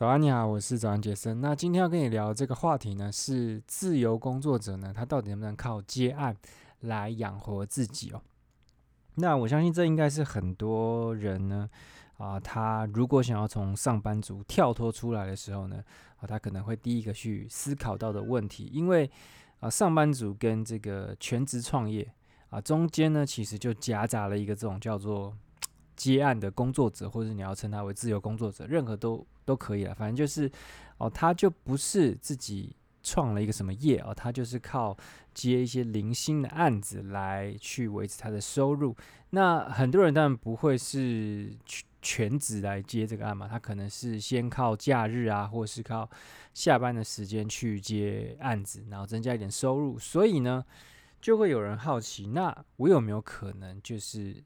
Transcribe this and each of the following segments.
早安，你好，我是早安杰森。那今天要跟你聊这个话题呢，是自由工作者呢，他到底能不能靠接案来养活自己哦？那我相信这应该是很多人呢，啊，他如果想要从上班族跳脱出来的时候呢，啊，他可能会第一个去思考到的问题，因为啊，上班族跟这个全职创业啊，中间呢，其实就夹杂了一个这种叫做接案的工作者，或者你要称他为自由工作者，任何都。都可以了，反正就是哦，他就不是自己创了一个什么业哦，他就是靠接一些零星的案子来去维持他的收入。那很多人当然不会是全职来接这个案嘛，他可能是先靠假日啊，或是靠下班的时间去接案子，然后增加一点收入。所以呢，就会有人好奇，那我有没有可能就是？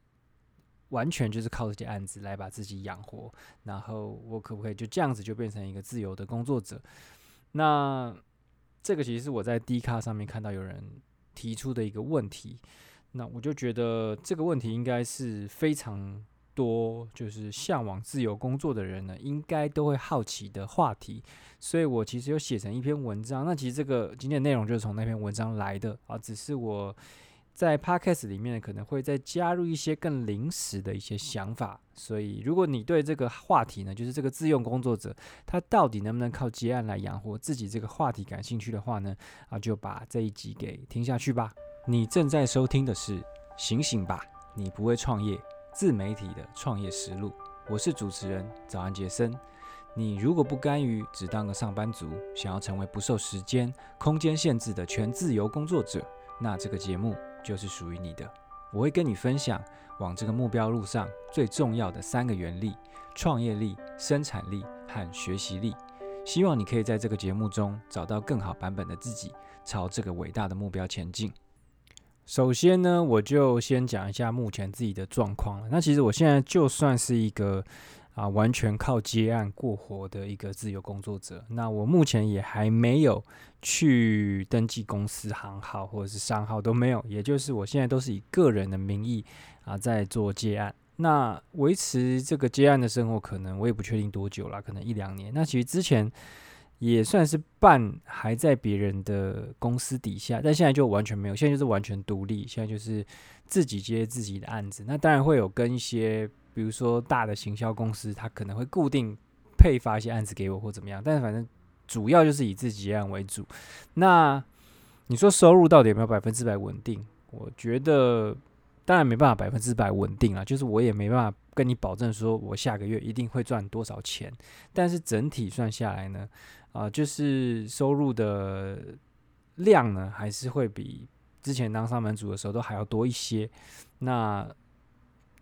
完全就是靠这些案子来把自己养活，然后我可不可以就这样子就变成一个自由的工作者？那这个其实是我在 D 卡上面看到有人提出的一个问题，那我就觉得这个问题应该是非常多，就是向往自由工作的人呢，应该都会好奇的话题，所以我其实有写成一篇文章。那其实这个今天内容就是从那篇文章来的啊，只是我。在 Podcast 里面可能会再加入一些更临时的一些想法，所以如果你对这个话题呢，就是这个自用工作者他到底能不能靠接案来养活自己这个话题感兴趣的话呢，啊，就把这一集给听下去吧。你正在收听的是《醒醒吧，你不会创业自媒体的创业实录》，我是主持人早安杰森。你如果不甘于只当个上班族，想要成为不受时间、空间限制的全自由工作者，那这个节目。就是属于你的。我会跟你分享往这个目标路上最重要的三个原力：创业力、生产力和学习力。希望你可以在这个节目中找到更好版本的自己，朝这个伟大的目标前进。首先呢，我就先讲一下目前自己的状况了。那其实我现在就算是一个。啊，完全靠接案过活的一个自由工作者。那我目前也还没有去登记公司行号或者是商号都没有，也就是我现在都是以个人的名义啊在做接案。那维持这个接案的生活，可能我也不确定多久了，可能一两年。那其实之前也算是半还在别人的公司底下，但现在就完全没有，现在就是完全独立，现在就是自己接自己的案子。那当然会有跟一些。比如说大的行销公司，他可能会固定配发一些案子给我或怎么样，但是反正主要就是以自己案为主。那你说收入到底有没有百分之百稳定？我觉得当然没办法百分之百稳定啊，就是我也没办法跟你保证说我下个月一定会赚多少钱。但是整体算下来呢，啊、就是收入的量呢，还是会比之前当上班族的时候都还要多一些。那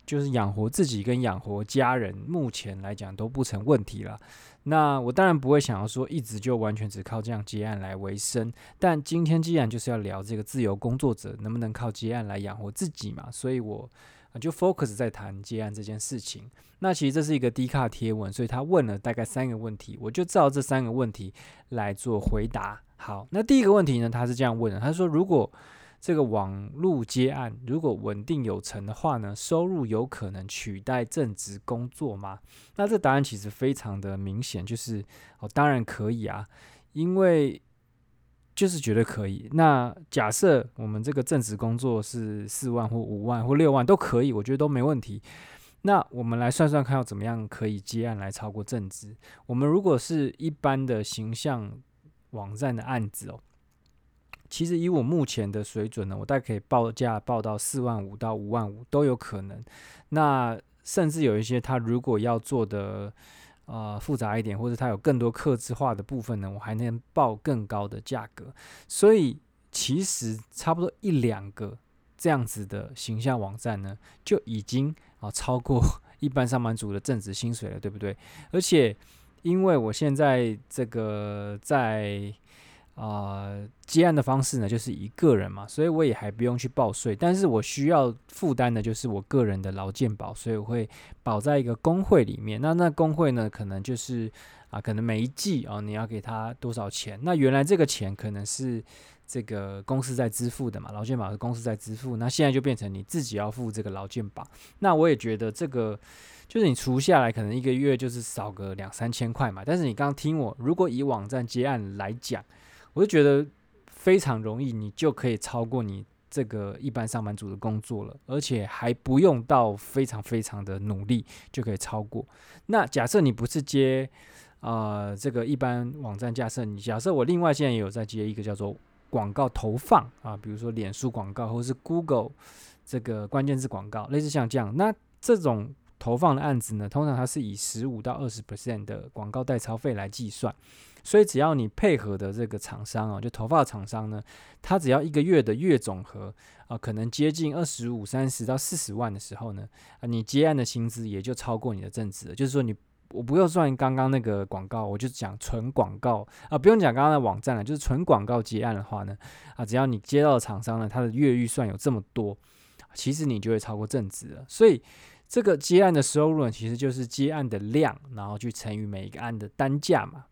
就是养活自己跟养活家人，目前来讲都不成问题了。那我当然不会想要说一直就完全只靠这样接案来维生。但今天既然就是要聊这个自由工作者能不能靠接案来养活自己嘛，所以我就 focus 在谈接案这件事情。那其实这是一个低卡贴文，所以他问了大概三个问题，我就照这三个问题来做回答。好，那第一个问题呢，他是这样问的，他说如果这个网络接案如果稳定有成的话呢，收入有可能取代正职工作吗？那这答案其实非常的明显，就是哦，当然可以啊，因为就是绝对可以。那假设我们这个正职工作是四万或五万或六万都可以，我觉得都没问题。那我们来算算看，要怎么样可以接案来超过正职？我们如果是一般的形象网站的案子哦。其实以我目前的水准呢，我大概可以报价报到四万五到五万五都有可能。那甚至有一些他如果要做的呃复杂一点，或者他有更多客制化的部分呢，我还能报更高的价格。所以其实差不多一两个这样子的形象网站呢，就已经啊超过 一般上班族的正职薪水了，对不对？而且因为我现在这个在呃，接案的方式呢，就是一个人嘛，所以我也还不用去报税，但是我需要负担的就是我个人的劳健保，所以我会保在一个工会里面。那那工会呢，可能就是啊，可能每一季啊，你要给他多少钱？那原来这个钱可能是这个公司在支付的嘛，劳健保是公司在支付，那现在就变成你自己要付这个劳健保。那我也觉得这个就是你除下来，可能一个月就是少个两三千块嘛。但是你刚刚听我，如果以网站接案来讲，我就觉得非常容易，你就可以超过你这个一般上班族的工作了，而且还不用到非常非常的努力就可以超过。那假设你不是接呃这个一般网站架设，你假设我另外现在也有在接一个叫做广告投放啊，比如说脸书广告或是 Google 这个关键字广告，类似像这样，那这种投放的案子呢，通常它是以十五到二十 percent 的广告代操费来计算。所以只要你配合的这个厂商啊，就头发厂商呢，他只要一个月的月总和啊，可能接近二十五、三十到四十万的时候呢，啊，你接案的薪资也就超过你的正职了。就是说你我不用算刚刚那个广告，我就讲纯广告啊，不用讲刚刚的网站了，就是纯广告接案的话呢，啊，只要你接到的厂商呢，他的月预算有这么多，其实你就会超过正职了。所以这个接案的收入呢，其实就是接案的量，然后去乘以每一个案的单价嘛。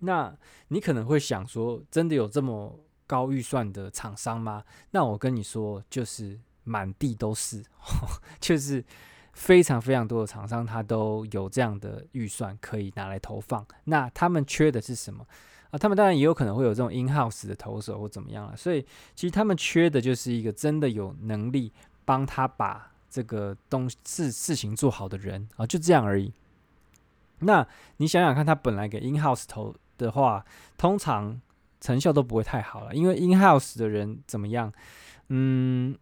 那你可能会想说，真的有这么高预算的厂商吗？那我跟你说，就是满地都是，就是非常非常多的厂商，他都有这样的预算可以拿来投放。那他们缺的是什么啊？他们当然也有可能会有这种 in house 的投手或怎么样了。所以其实他们缺的就是一个真的有能力帮他把这个东事事情做好的人啊，就这样而已。那你想想看，他本来给 in house 投。的话，通常成效都不会太好了，因为 in house 的人怎么样？嗯，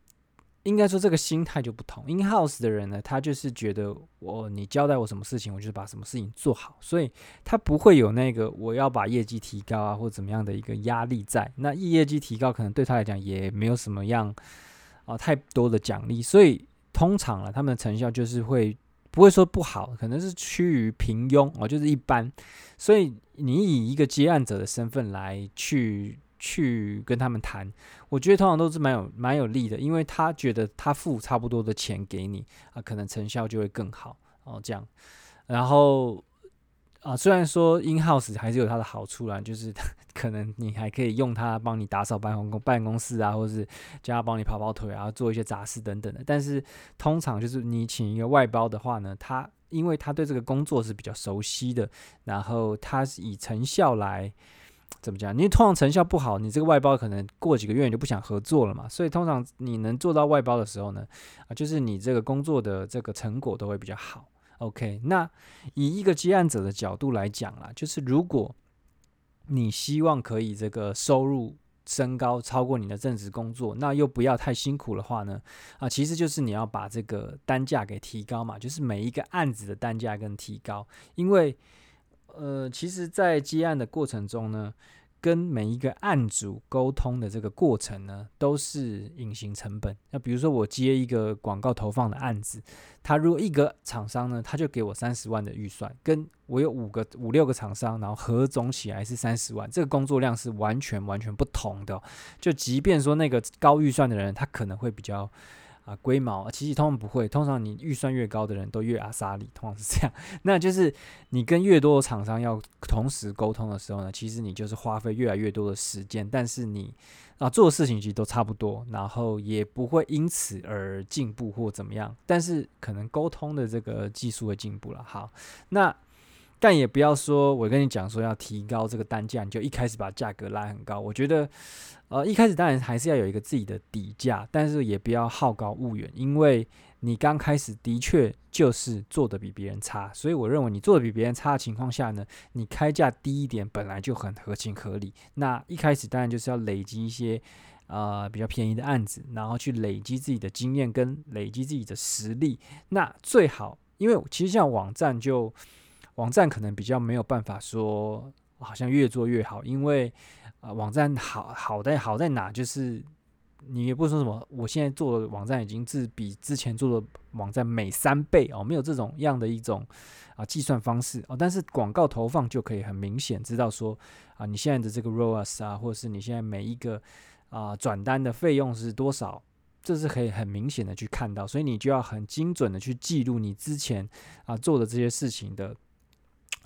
应该说这个心态就不同。in house 的人呢，他就是觉得我你交代我什么事情，我就是把什么事情做好，所以他不会有那个我要把业绩提高啊，或怎么样的一个压力在。那业绩提高可能对他来讲也没有什么样啊太多的奖励，所以通常了他们的成效就是会。不会说不好，可能是趋于平庸哦，就是一般。所以你以一个接案者的身份来去去跟他们谈，我觉得通常都是蛮有蛮有利的，因为他觉得他付差不多的钱给你啊，可能成效就会更好哦。这样，然后。啊，虽然说 in house 还是有它的好处啦，就是可能你还可以用它帮你打扫办公办公室啊，或者是叫他帮你跑跑腿啊，做一些杂事等等的。但是通常就是你请一个外包的话呢，他因为他对这个工作是比较熟悉的，然后他是以成效来怎么讲？你通常成效不好，你这个外包可能过几个月你就不想合作了嘛。所以通常你能做到外包的时候呢，啊，就是你这个工作的这个成果都会比较好。OK，那以一个接案者的角度来讲啦，就是如果你希望可以这个收入升高，超过你的正职工作，那又不要太辛苦的话呢，啊，其实就是你要把这个单价给提高嘛，就是每一个案子的单价跟提高，因为呃，其实，在接案的过程中呢。跟每一个案主沟通的这个过程呢，都是隐形成本。那比如说我接一个广告投放的案子，他如果一个厂商呢，他就给我三十万的预算，跟我有五个五六个厂商，然后合总起来是三十万，这个工作量是完全完全不同的。就即便说那个高预算的人，他可能会比较。啊，龟毛啊，其实通常不会。通常你预算越高的人都越阿莎利，通常是这样。那就是你跟越多的厂商要同时沟通的时候呢，其实你就是花费越来越多的时间。但是你啊做的事情其实都差不多，然后也不会因此而进步或怎么样。但是可能沟通的这个技术会进步了。好，那。但也不要说，我跟你讲说要提高这个单价，你就一开始把价格拉很高。我觉得，呃，一开始当然还是要有一个自己的底价，但是也不要好高骛远，因为你刚开始的确就是做的比别人差。所以我认为你做的比别人差的情况下呢，你开价低一点本来就很合情合理。那一开始当然就是要累积一些呃比较便宜的案子，然后去累积自己的经验跟累积自己的实力。那最好，因为其实像网站就。网站可能比较没有办法说，好像越做越好，因为啊、网站好好在好在哪，就是你也不说什么，我现在做的网站已经是比之前做的网站每三倍哦，没有这种样的一种啊计算方式哦，但是广告投放就可以很明显知道说啊，你现在的这个 ROAS 啊，或者是你现在每一个啊转单的费用是多少，这是可以很明显的去看到，所以你就要很精准的去记录你之前啊做的这些事情的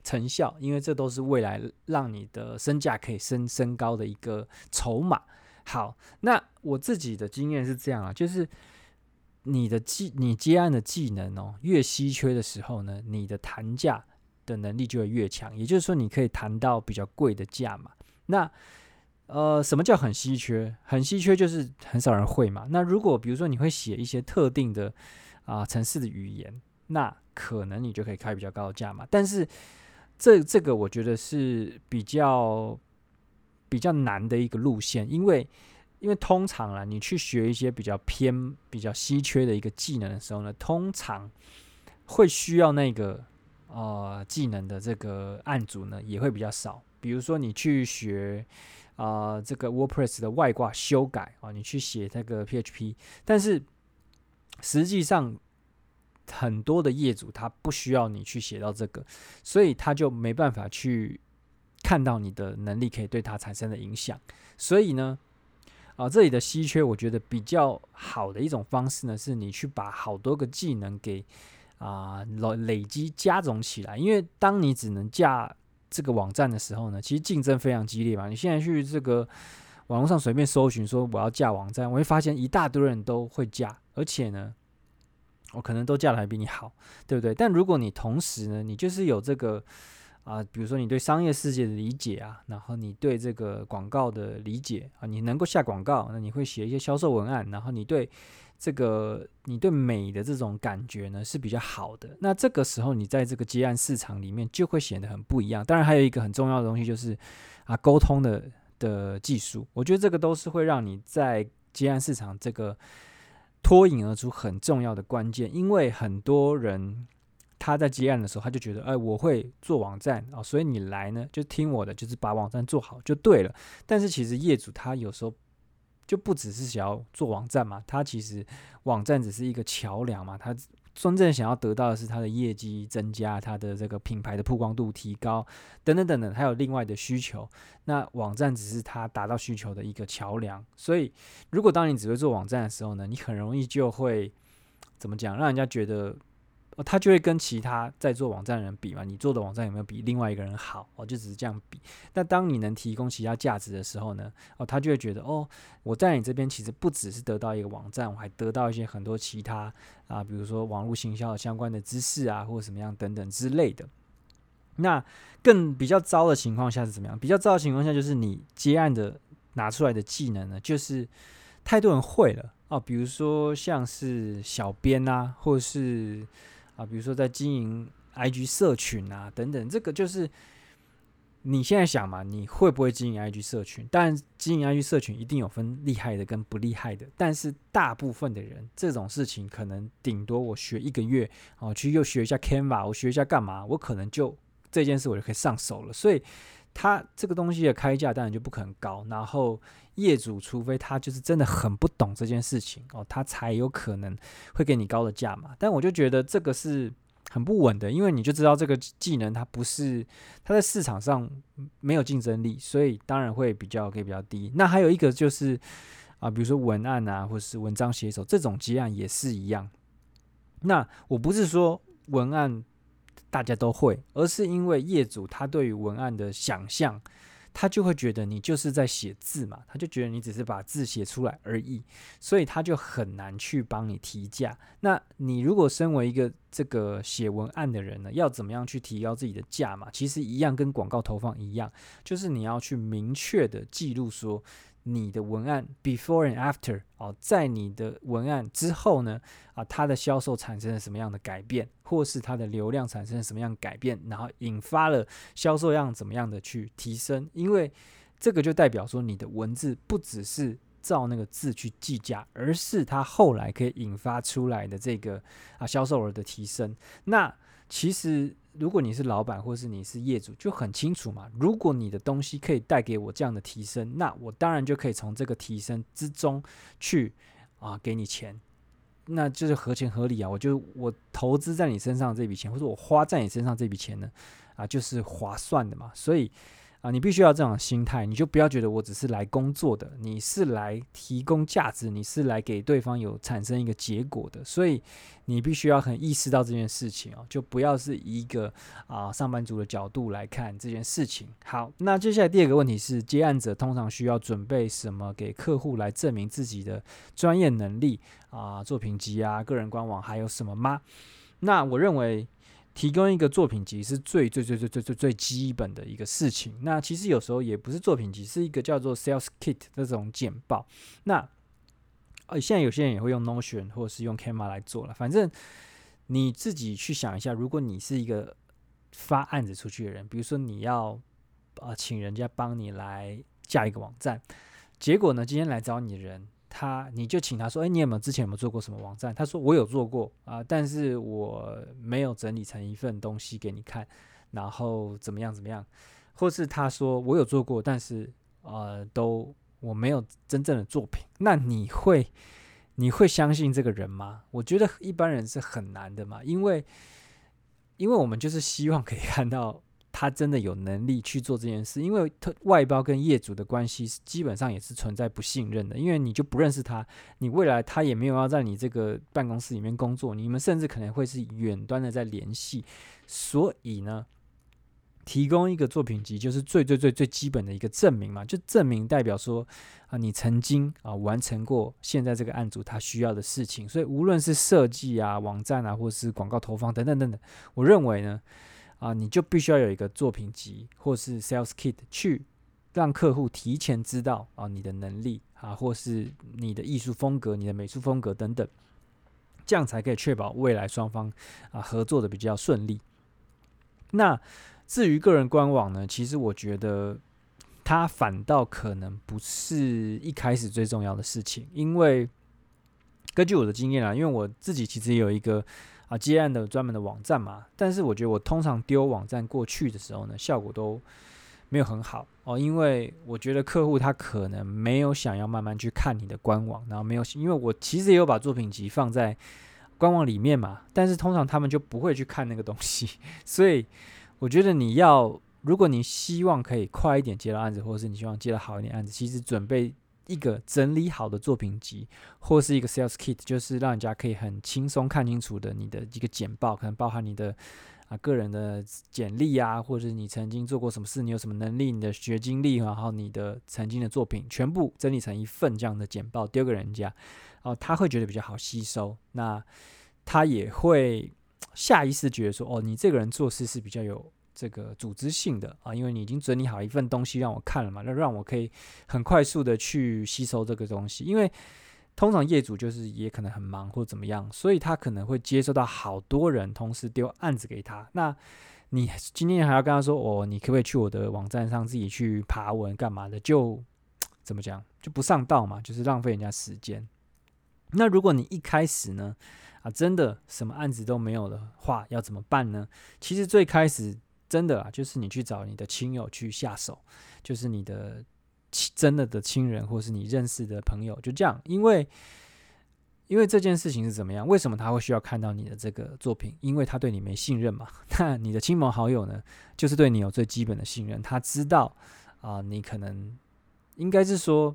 成效，因为这都是未来让你的身价可以升升高的一个筹码。好，那我自己的经验是这样啊，就是你的技，你接案的技能哦，越稀缺的时候呢，你的谈价的能力就会越强。也就是说，你可以谈到比较贵的价嘛。那呃，什么叫很稀缺？很稀缺就是很少人会嘛。那如果比如说你会写一些特定的啊城市的语言，那可能你就可以开比较高的价嘛。但是这这个我觉得是比较。比较难的一个路线，因为因为通常啊，你去学一些比较偏、比较稀缺的一个技能的时候呢，通常会需要那个呃技能的这个案组呢也会比较少。比如说你去学啊、这个 WordPress 的外挂修改啊，你去写这个 PHP，但是实际上很多的业主他不需要你去写到这个，所以他就没办法去。看到你的能力可以对他产生的影响，所以呢，啊，这里的稀缺，我觉得比较好的一种方式呢，是你去把好多个技能给啊累累积加总起来。因为当你只能架这个网站的时候呢，其实竞争非常激烈嘛。你现在去这个网络上随便搜寻说我要架网站，我会发现一大堆人都会架，而且呢，我可能都嫁的还比你好，对不对？但如果你同时呢，你就是有这个。啊，比如说你对商业世界的理解啊，然后你对这个广告的理解啊，你能够下广告，那你会写一些销售文案，然后你对这个你对美的这种感觉呢是比较好的。那这个时候你在这个接案市场里面就会显得很不一样。当然还有一个很重要的东西就是啊，沟通的的技术，我觉得这个都是会让你在接案市场这个脱颖而出很重要的关键，因为很多人。他在接案的时候，他就觉得，哎，我会做网站啊，所以你来呢，就听我的，就是把网站做好就对了。但是其实业主他有时候就不只是想要做网站嘛，他其实网站只是一个桥梁嘛，他真正想要得到的是它的业绩增加，它的这个品牌的曝光度提高，等等等等，还有另外的需求。那网站只是它达到需求的一个桥梁。所以，如果当你只会做网站的时候呢，你很容易就会怎么讲，让人家觉得。哦他就会跟其他在做网站的人比嘛，你做的网站有没有比另外一个人好？哦，就只是这样比。那当你能提供其他价值的时候呢，哦，他就会觉得哦，我在你这边其实不只是得到一个网站，我还得到一些很多其他啊，比如说网络行销相关的知识啊，或者什么样等等之类的。那更比较糟的情况下是怎么样？比较糟的情况下就是你接案的拿出来的技能呢，就是太多人会了哦，比如说像是小编啊，或者是。啊，比如说在经营 IG 社群啊，等等，这个就是你现在想嘛，你会不会经营 IG 社群？但，经营 IG 社群一定有分厉害的跟不厉害的，但是大部分的人这种事情可能顶多我学一个月，哦，去又学一下 Canva，我学一下干嘛，我可能就这件事我就可以上手了，所以。他这个东西的开价当然就不可能高，然后业主除非他就是真的很不懂这件事情哦，他才有可能会给你高的价嘛。但我就觉得这个是很不稳的，因为你就知道这个技能它不是它在市场上没有竞争力，所以当然会比较可以比较低。那还有一个就是啊，比如说文案啊，或是文章写手这种接案也是一样。那我不是说文案。大家都会，而是因为业主他对于文案的想象，他就会觉得你就是在写字嘛，他就觉得你只是把字写出来而已，所以他就很难去帮你提价。那你如果身为一个这个写文案的人呢，要怎么样去提高自己的价码？其实一样跟广告投放一样，就是你要去明确的记录说。你的文案 before and after 哦，在你的文案之后呢，啊，它的销售产生了什么样的改变，或是它的流量产生了什么样的改变，然后引发了销售量怎么样的去提升？因为这个就代表说，你的文字不只是照那个字去计价，而是它后来可以引发出来的这个啊销售额的提升。那其实如果你是老板或是你是业主，就很清楚嘛。如果你的东西可以带给我这样的提升，那我当然就可以从这个提升之中去啊给你钱，那就是合情合理啊。我就我投资在你身上这笔钱，或者我花在你身上这笔钱呢，啊，就是划算的嘛。所以。啊，你必须要这种心态，你就不要觉得我只是来工作的，你是来提供价值，你是来给对方有产生一个结果的，所以你必须要很意识到这件事情哦，就不要是一个啊上班族的角度来看这件事情。好，那接下来第二个问题是，接案者通常需要准备什么给客户来证明自己的专业能力啊？作品集啊，个人官网还有什么吗？那我认为。提供一个作品集是最最最最最最最基本的一个事情。那其实有时候也不是作品集，是一个叫做 Sales Kit 这种简报。那呃，现在有些人也会用 Notion 或者是用 Canva 来做了。反正你自己去想一下，如果你是一个发案子出去的人，比如说你要啊、呃、请人家帮你来架一个网站，结果呢，今天来找你的人。他，你就请他说，哎，你有没有之前有没有做过什么网站？他说我有做过啊、但是我没有整理成一份东西给你看，然后怎么样怎么样？或是他说我有做过，但是呃，都我没有真正的作品。那你会你会相信这个人吗？我觉得一般人是很难的嘛，因为因为我们就是希望可以看到。他真的有能力去做这件事，因为他外包跟业主的关系基本上也是存在不信任的，因为你就不认识他，你未来他也没有要在你这个办公室里面工作，你们甚至可能会是远端的在联系，所以呢，提供一个作品集就是最最最最基本的一个证明嘛，就证明代表说啊，你曾经啊完成过现在这个案主他需要的事情，所以无论是设计啊、网站啊，或是广告投放等等等等，我认为呢。啊，你就必须要有一个作品集或是 sales kit 去让客户提前知道啊你的能力啊，或是你的艺术风格、你的美术风格等等，这样才可以确保未来双方啊合作的比较顺利。那至于个人官网呢，其实我觉得它反倒可能不是一开始最重要的事情，因为根据我的经验啊，因为我自己其实也有一个。啊，接案的专门的网站嘛，但是我觉得我通常丢网站过去的时候呢，效果都没有很好哦，因为我觉得客户他可能没有想要慢慢去看你的官网，然后没有，因为我其实也有把作品集放在官网里面嘛，但是通常他们就不会去看那个东西，所以我觉得你要，如果你希望可以快一点接到案子，或者是你希望接到好一点案子，其实准备。一个整理好的作品集，或是一个 sales kit，就是让人家可以很轻松看清楚的你的一个简报，可能包含你的啊个人的简历啊，或者是你曾经做过什么事，你有什么能力，你的学经历，然后你的曾经的作品，全部整理成一份这样的简报丢给人家，哦，他会觉得比较好吸收，那他也会下意识觉得说，哦，你这个人做事是比较有。这个组织性的啊，因为你已经整理好一份东西让我看了嘛，那让我可以很快速的去吸收这个东西。因为通常业主就是也可能很忙或怎么样，所以他可能会接收到好多人同时丢案子给他。那你今天还要跟他说哦，你可不可以去我的网站上自己去爬文干嘛的？就怎么讲就不上道嘛，就是浪费人家时间。那如果你一开始呢啊，真的什么案子都没有的话，要怎么办呢？其实最开始。真的啊，就是你去找你的亲友去下手，就是你的亲真的的亲人，或是你认识的朋友，就这样。因为，因为这件事情是怎么样？为什么他会需要看到你的这个作品？因为他对你没信任嘛。那你的亲朋好友呢，就是对你有最基本的信任。他知道啊、你可能应该是说，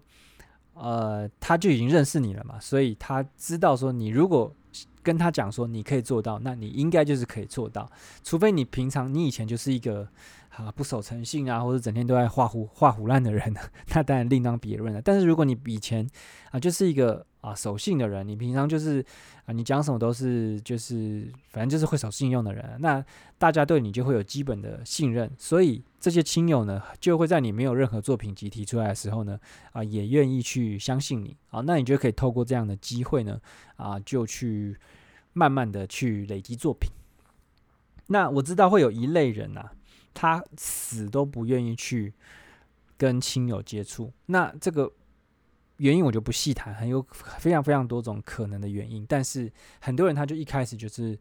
呃，他就已经认识你了嘛，所以他知道说，你如果。跟他讲说你可以做到，那你应该就是可以做到，除非你平常你以前就是一个啊不守诚信啊，或者整天都在画胡画胡烂的人，那当然另当别论了。但是如果你以前啊就是一个啊守信的人，你平常就是啊你讲什么都是就是反正就是会守信用的人，那大家对你就会有基本的信任，所以这些亲友呢就会在你没有任何作品集提出来的时候呢啊也愿意去相信你啊，那你就可以透过这样的机会呢啊就去。慢慢的去累积作品。那我知道会有一类人啊，他死都不愿意去跟亲友接触。那这个原因我就不细谈，很有非常非常多种可能的原因。但是很多人他就一开始就是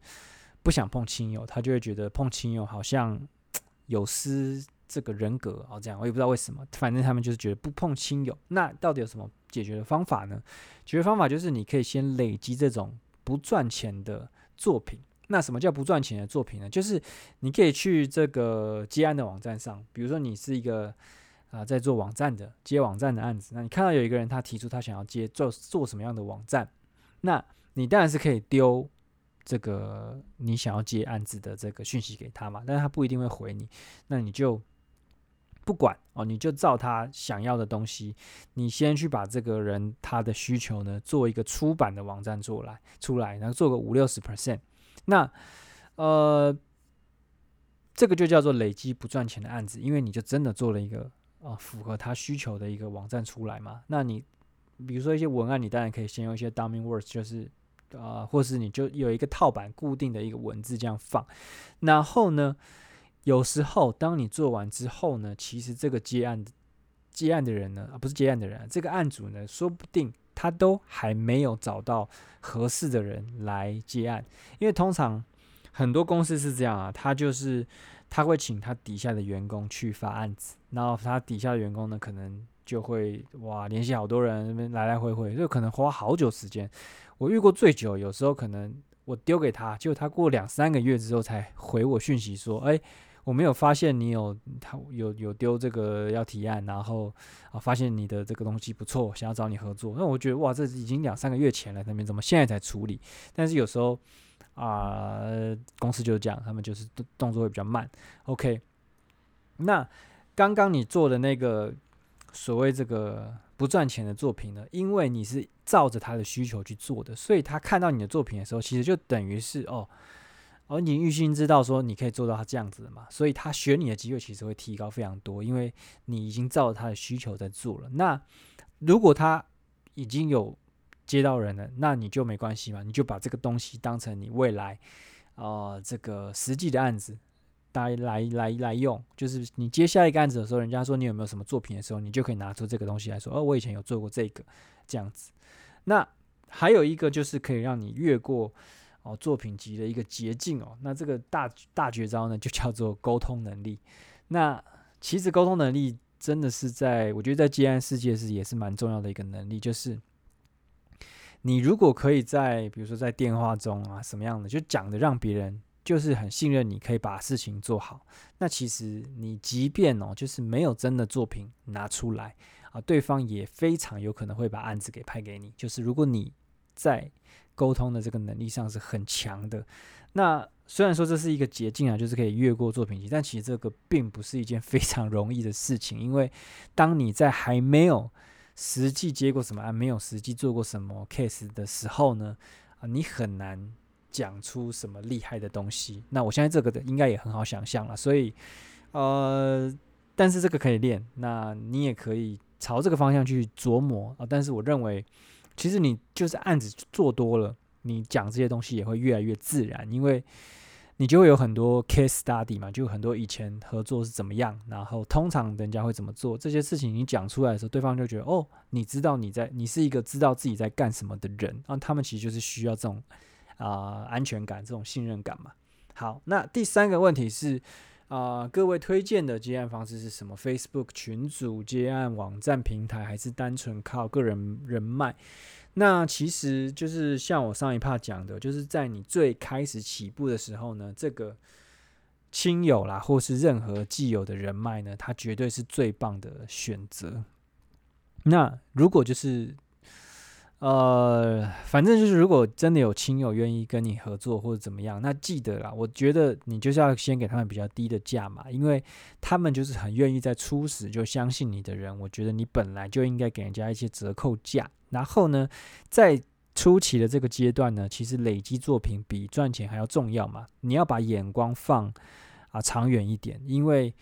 不想碰亲友，他就会觉得碰亲友好像 有失这个人格哦，这样我也不知道为什么，反正他们就是觉得不碰亲友。那到底有什么解决的方法呢？解决方法就是你可以先累积这种不赚钱的作品。那什么叫不赚钱的作品呢？就是你可以去这个接案的网站上，比如说你是一个啊、在做网站的接网站的案子，那你看到有一个人他提出他想要接做做什么样的网站，那你当然是可以丢这个你想要接案子的这个讯息给他嘛，但是他不一定会回你，那你就不管哦，你就照他想要的东西，你先去把这个人他的需求呢做一个出版的网站做来出来，然后做个五六十 percent。那，呃，这个就叫做累积不赚钱的案子，因为你就真的做了一个啊、符合他需求的一个网站出来嘛。那你比如说一些文案，你当然可以先用一些 dummy words，就是啊、或是你就有一个套版固定的一个文字这样放。然后呢，有时候当你做完之后呢，其实这个接案接案的人呢，啊不是接案的人、这个案主呢，说不定。他都还没有找到合适的人来接案，因为通常很多公司是这样啊，他就是他会请他底下的员工去发案子，然后他底下的员工呢，可能就会哇联系好多人，来来回回，就可能花好久时间。我遇过最久，有时候可能我丢给他，结果他过两三个月之后才回我讯息说，哎。我没有发现你有他有有丢这个要提案，然后啊发现你的这个东西不错，想要找你合作。那我觉得哇，这已经两三个月前了，那边怎么现在才处理？但是有时候啊、公司就是这样，他们就是动动作会比较慢。OK，那刚刚你做的那个所谓这个不赚钱的作品呢？因为你是照着他的需求去做的，所以他看到你的作品的时候，其实就等于是哦。而你预先知道说你可以做到他这样子的嘛，所以他选你的机会其实会提高非常多，因为你已经照着他的需求在做了。那如果他已经有接到人了，那你就没关系嘛，你就把这个东西当成你未来啊、呃、这个实际的案子来来来来用，就是你接下一个案子的时候，人家说你有没有什么作品的时候，你就可以拿出这个东西来说，哦，我以前有做过这个这样子。那还有一个就是可以让你越过。哦，作品集的一个捷径哦，那这个大大绝招呢，就叫做沟通能力。那其实沟通能力真的是在，我觉得在接案世界是也是蛮重要的一个能力，就是你如果可以在，比如说在电话中啊，什么样的，就讲的让别人就是很信任你，可以把事情做好。那其实你即便哦，就是没有真的作品拿出来啊，对方也非常有可能会把案子给派给你。就是如果你在沟通的这个能力上是很强的。那虽然说这是一个捷径啊，就是可以越过作品集，但其实这个并不是一件非常容易的事情。因为当你在还没有实际接过什么案，没有实际做过什么 case 的时候呢，啊，你很难讲出什么厉害的东西。那我相信这个的应该也很好想象了。所以，呃，但是这个可以练，那你也可以朝这个方向去琢磨啊。但是我认为。其实你就是案子做多了，你讲这些东西也会越来越自然，因为你就会有很多 case study 嘛，就很多以前合作是怎么样，然后通常人家会怎么做这些事情，你讲出来的时候，对方就觉得哦，你知道你在，你是一个知道自己在干什么的人，那他们其实就是需要这种啊、安全感、这种信任感嘛。好，那第三个问题是。啊、各位推荐的接案方式是什么？Facebook 群组接案、网站平台，还是单纯靠个人人脉？那其实就是像我上一趴讲的，就是在你最开始起步的时候呢，这个亲友啦，或是任何既有的人脉呢，它绝对是最棒的选择。那如果就是。呃，反正就是，如果真的有亲友愿意跟你合作或者怎么样，那记得啦，我觉得你就是要先给他们比较低的价嘛，因为他们就是很愿意在初始就相信你的人。我觉得你本来就应该给人家一些折扣价。然后呢，在初期的这个阶段呢，其实累积作品比赚钱还要重要嘛。你要把眼光放啊长远一点，因为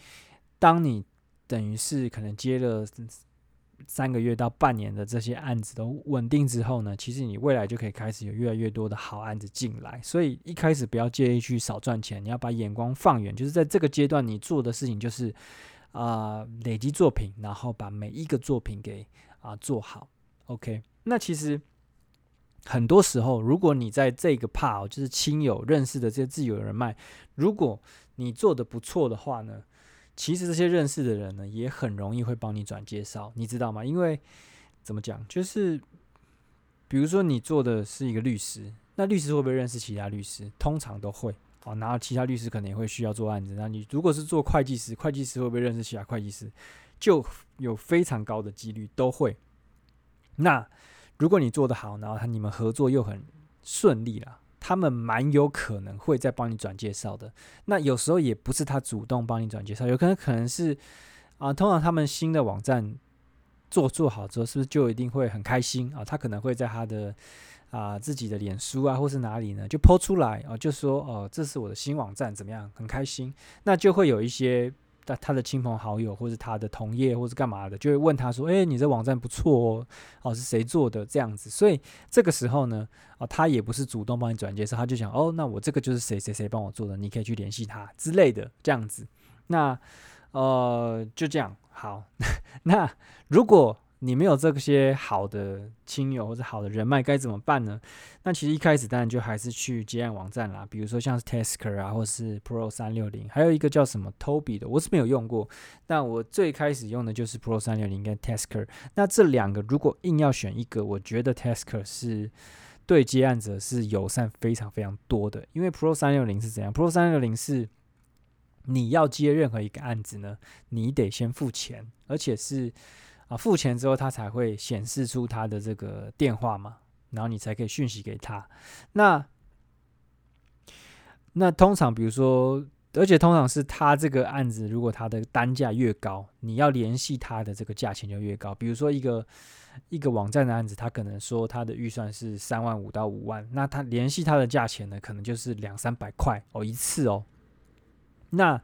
当你等于是可能接了。三个月到半年的这些案子都稳定之后呢，其实你未来就可以开始有越来越多的好案子进来。所以一开始不要介意去少赚钱，你要把眼光放远，就是在这个阶段你做的事情就是啊、累积作品，然后把每一个作品给啊、做好。OK，那其实很多时候，如果你在这个 part 就是亲友认识的这些自由人脉，如果你做的不错的话呢，其实这些认识的人呢，也很容易会帮你转介绍，你知道吗？因为怎么讲，就是比如说你做的是一个律师，那律师会不会认识其他律师？通常都会哦。然后其他律师可能也会需要做案子。那你如果是做会计师，会计师会不会认识其他会计师？就有非常高的几率都会。那如果你做得好，然后他你们合作又很顺利了，他们蛮有可能会再帮你转介绍的。那有时候也不是他主动帮你转介绍，有可能可能是啊、通常他们新的网站做做好之后，是不是就一定会很开心啊、他可能会在他的啊、自己的脸书啊，或是哪里呢，就抛出来啊、就说哦、这是我的新网站，怎么样？很开心，那就会有一些。他他的亲朋好友，或是他的同业，或是干嘛的，就会问他说：“诶，你这网站不错哦，哦，是谁做的？这样子。”所以这个时候呢，哦，他也不是主动帮你转介绍，他就想：“哦，那我这个就是谁谁谁帮我做的，你可以去联系他之类的，这样子。”那呃，就这样好。那如果你没有这些好的亲友或者好的人脉，该怎么办呢？那其实一开始当然就还是去接案网站啦，比如说像是 Tasker 啊，或是 Pro 三六零，还有一个叫什么 Toby 的，我是没有用过。但我最开始用的就是 Pro 三六零跟 Tasker。那这两个如果硬要选一个，我觉得 Tasker 是对接案者是友善非常非常多的，因为 Pro 三六零是怎样？Pro 三六零是你要接任何一个案子呢，你得先付钱，而且是。啊，付钱之后，他才会显示出他的这个电话嘛，然后你才可以讯息给他。那那通常，比如说，而且通常是他这个案子，如果他的单价越高，你要联系他的这个价钱就越高。比如说，一个一个网站的案子，他可能说他的预算是三万五到五万，那他联系他的价钱呢，可能就是两三百块哦一次哦。那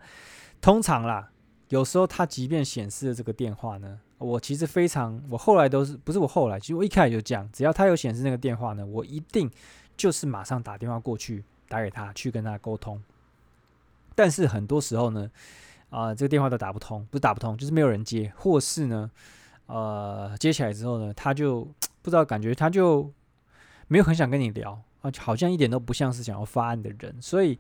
通常啦，有时候他即便显示了这个电话呢。我其实非常，我后来都是不是我后来，其实我一开始就这样，只要他有显示那个电话呢，我一定就是马上打电话过去打给他，去跟他沟通。但是很多时候呢，啊、这个电话都打不通，不是打不通，就是没有人接，或是呢，呃，接起来之后呢，他就不知道感觉他就没有很想跟你聊啊，好像一点都不像是想要发案的人，所以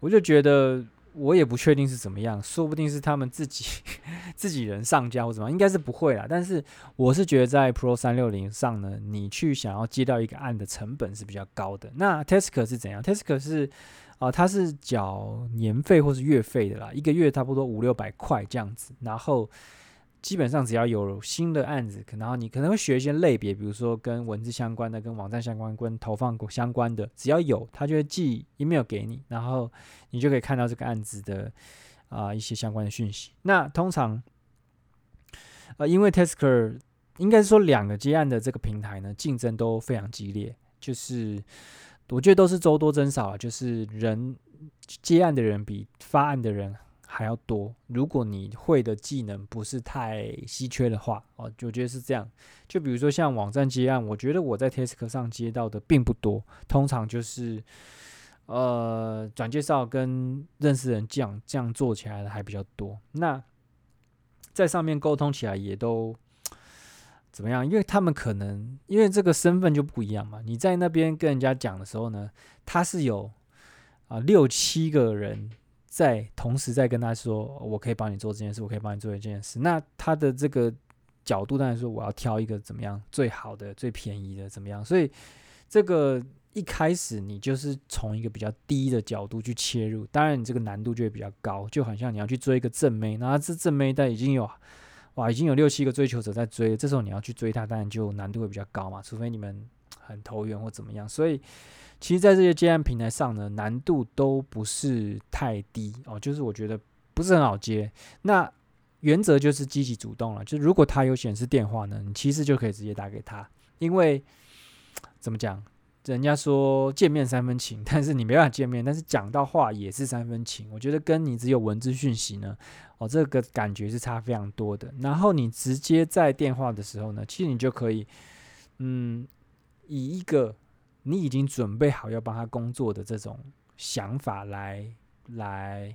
我就觉得。我也不确定是怎么样，说不定是他们自己 自己人上交或怎么样，应该是不会啦。但是我是觉得在 Pro 三六零上呢，你去想要接到一个案的成本是比较高的。那 Tasker 是怎样？Tasker 是啊、它是缴年费或是月费的啦，一个月差不多五六百块这样子，然后。基本上只要有新的案子，然后你可能会学一些类别，比如说跟文字相关的、跟网站相关、跟投放相关的，只要有，他就会寄 email 给你，然后你就可以看到这个案子的啊、一些相关的讯息。那通常，呃，因为 Tasker 应该是说两个接案的这个平台呢，竞争都非常激烈，就是我觉得都是周多增少，就是人接案的人比发案的人还要多。如果你会的技能不是太稀缺的话，哦，我觉得是这样。就比如说像网站接案，我觉得我在 Task 上接到的并不多，通常就是呃转介绍跟认识人这样这样做起来的还比较多。那在上面沟通起来也都怎么样？因为他们可能因为这个身份就不一样嘛。你在那边跟人家讲的时候呢，他是有啊、六七个人。在同时在跟他说，我可以帮你做这件事，我可以帮你做这件事。那他的这个角度当然说，我要挑一个怎么样最好的、最便宜的怎么样。所以这个一开始你就是从一个比较低的角度去切入，当然你这个难度就会比较高，就好像你要去追一个正妹，那这正妹但已经有哇已经有六七个追求者在追，这时候你要去追他，当然就难度会比较高嘛，除非你们很投缘或怎么样。所以。其实，在这些接案平台上呢，难度都不是太低哦，就是我觉得不是很好接。那原则就是积极主动了，就如果他有显示电话呢，你其实就可以直接打给他，因为怎么讲，人家说见面三分情，但是你没办法见面，但是讲到话也是三分情。我觉得跟你只有文字讯息呢，哦，这个感觉是差非常多的。然后你直接在电话的时候呢，其实你就可以，嗯，以一个。你已经准备好要帮他工作的这种想法来来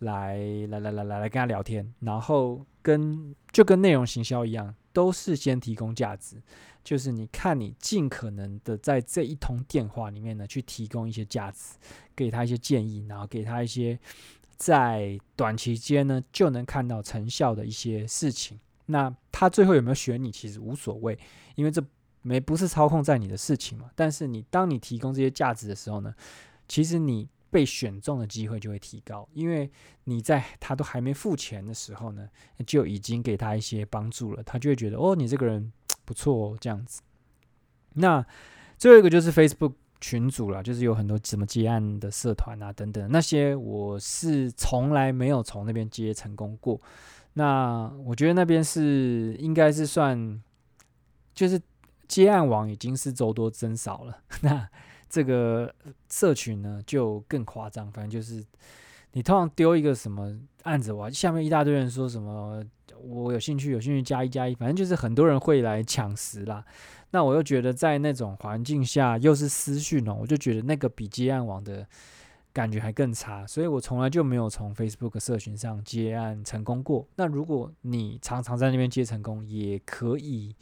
来来来来来来跟他聊天，然后跟就跟内容行销一样，都是先提供价值，就是你看你尽可能的在这一通电话里面呢，去提供一些价值，给他一些建议，然后给他一些在短期间呢就能看到成效的一些事情。那他最后有没有选你，其实无所谓，因为这没不是操控在你的事情嘛。但是你当你提供这些价值的时候呢，其实你被选中的机会就会提高，因为你在他都还没付钱的时候呢，就已经给他一些帮助了，他就会觉得哦，你这个人不错哦，这样子。那最后一个就是 Facebook 群组了，就是有很多什么接案的社团啊等等，那些我是从来没有从那边接成功过。那我觉得那边是应该是算，就是接案网已经是周多增少了。那这个社群呢就更夸张，反正就是你通常丢一个什么案子，哇，下面一大堆人说什么我有兴趣，有兴趣加一加一，反正就是很多人会来抢食啦。那我又觉得在那种环境下又是私讯哦，我就觉得那个比接案网的。感觉还更差，所以我从来就没有从 Facebook 社群上接案成功过。那如果你常常在那边接成功，也可以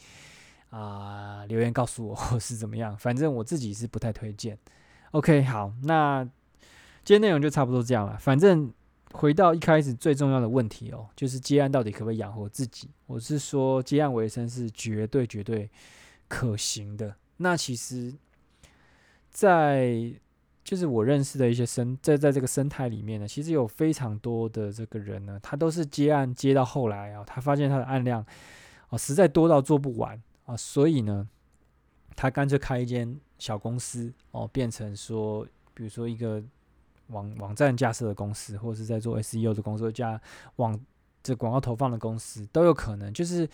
啊、留言告诉我是怎么样，反正我自己是不太推荐。OK，好，那今天内容就差不多这样了。反正回到一开始最重要的问题哦，就是接案到底可不可以养活自己？我是说接案为生是绝对绝对可行的。那其实，在就是我认识的一些生在在这个生态里面呢，其实有非常多的这个人呢，他都是接案接到后来啊，他发现他的案量哦实在多到做不完啊，所以呢，他干脆开一间小公司哦，变成说，比如说一个网网站架设的公司，或者是在做 SEO 的工作，加网这广告投放的公司都有可能，就是。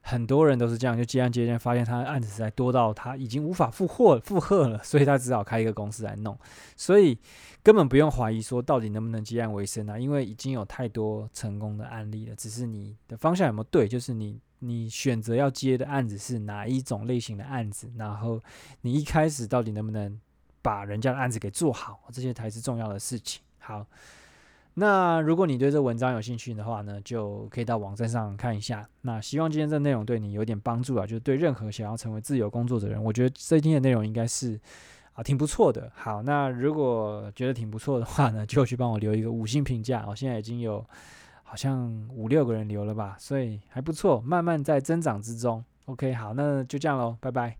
很多人都是这样，就接案接案，发现他的案子实在多到他已经无法负荷负荷了，所以他只好开一个公司来弄。所以根本不用怀疑说到底能不能接案为生啊，因为已经有太多成功的案例了。只是你的方向有没有对，就是你你选择要接的案子是哪一种类型的案子，然后你一开始到底能不能把人家的案子给做好，这些才是重要的事情。好。那如果你对这文章有兴趣的话呢，就可以到网站上看一下。那希望今天这内容对你有点帮助啊，就是对任何想要成为自由工作者的人，我觉得这一天的内容应该是啊挺不错的。好，那如果觉得挺不错的话呢，就去帮我留一个五星评价。我现在已经有好像五六个人留了吧，所以还不错，慢慢在增长之中。OK，好，那就这样喽，拜拜。